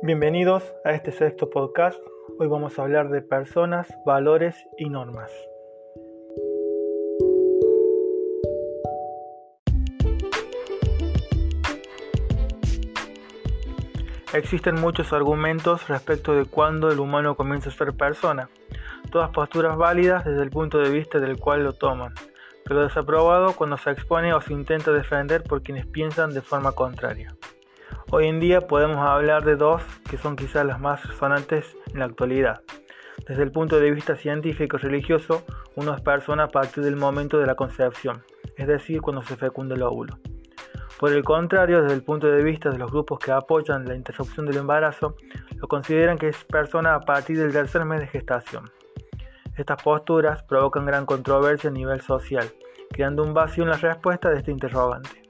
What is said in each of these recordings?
Bienvenidos a este sexto podcast. Hoy vamos a hablar de personas, valores y normas. Existen muchos argumentos respecto de cuándo el humano comienza a ser persona, todas posturas válidas desde el punto de vista del cual lo toman, pero desaprobado cuando se expone o se intenta defender por quienes piensan de forma contraria. Hoy en día podemos hablar de dos que son quizás las más resonantes en la actualidad. Desde el punto de vista científico y religioso, uno es persona a partir del momento de la concepción, es decir, cuando se fecunda el óvulo. Por el contrario, desde el punto de vista de los grupos que apoyan la interrupción del embarazo, lo consideran que es persona a partir del tercer mes de gestación. Estas posturas provocan gran controversia a nivel social, creando un vacío en la respuesta de este interrogante.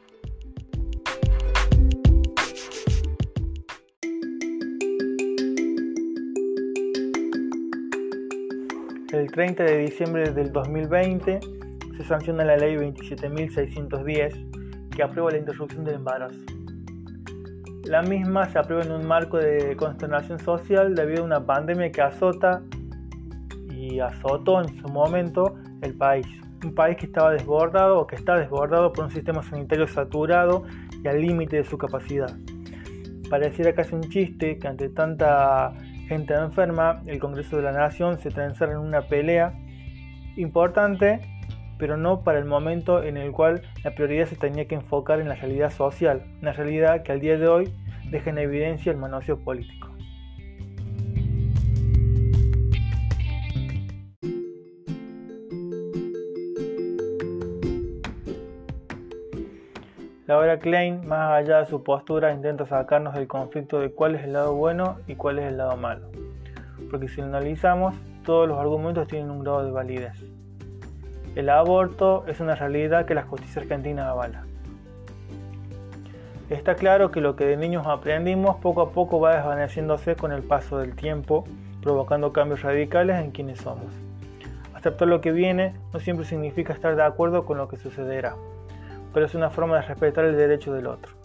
El 30 de diciembre del 2020 se sanciona la ley 27.610 que aprueba la interrupción del embarazo. La misma se aprueba en un marco de consternación social debido a una pandemia que azota y azotó en su momento el país. Un país que estaba desbordado o que está desbordado por un sistema sanitario saturado y al límite de su capacidad. Pareciera casi un chiste que ante tanta gente enferma, el Congreso de la Nación se transforma en una pelea importante, pero no para el momento en el cual la prioridad se tenía que enfocar en la realidad social, una realidad que al día de hoy deja en evidencia el manoseo político. La obra Klein, más allá de su postura, intenta sacarnos del conflicto de cuál es el lado bueno y cuál es el lado malo. Porque si lo analizamos, todos los argumentos tienen un grado de validez. El aborto es una realidad que la justicia argentina avala. Está claro que lo que de niños aprendimos poco a poco va desvaneciéndose con el paso del tiempo, provocando cambios radicales en quienes somos. Aceptar lo que viene no siempre significa estar de acuerdo con lo que sucederá pero es una forma de respetar el derecho del otro.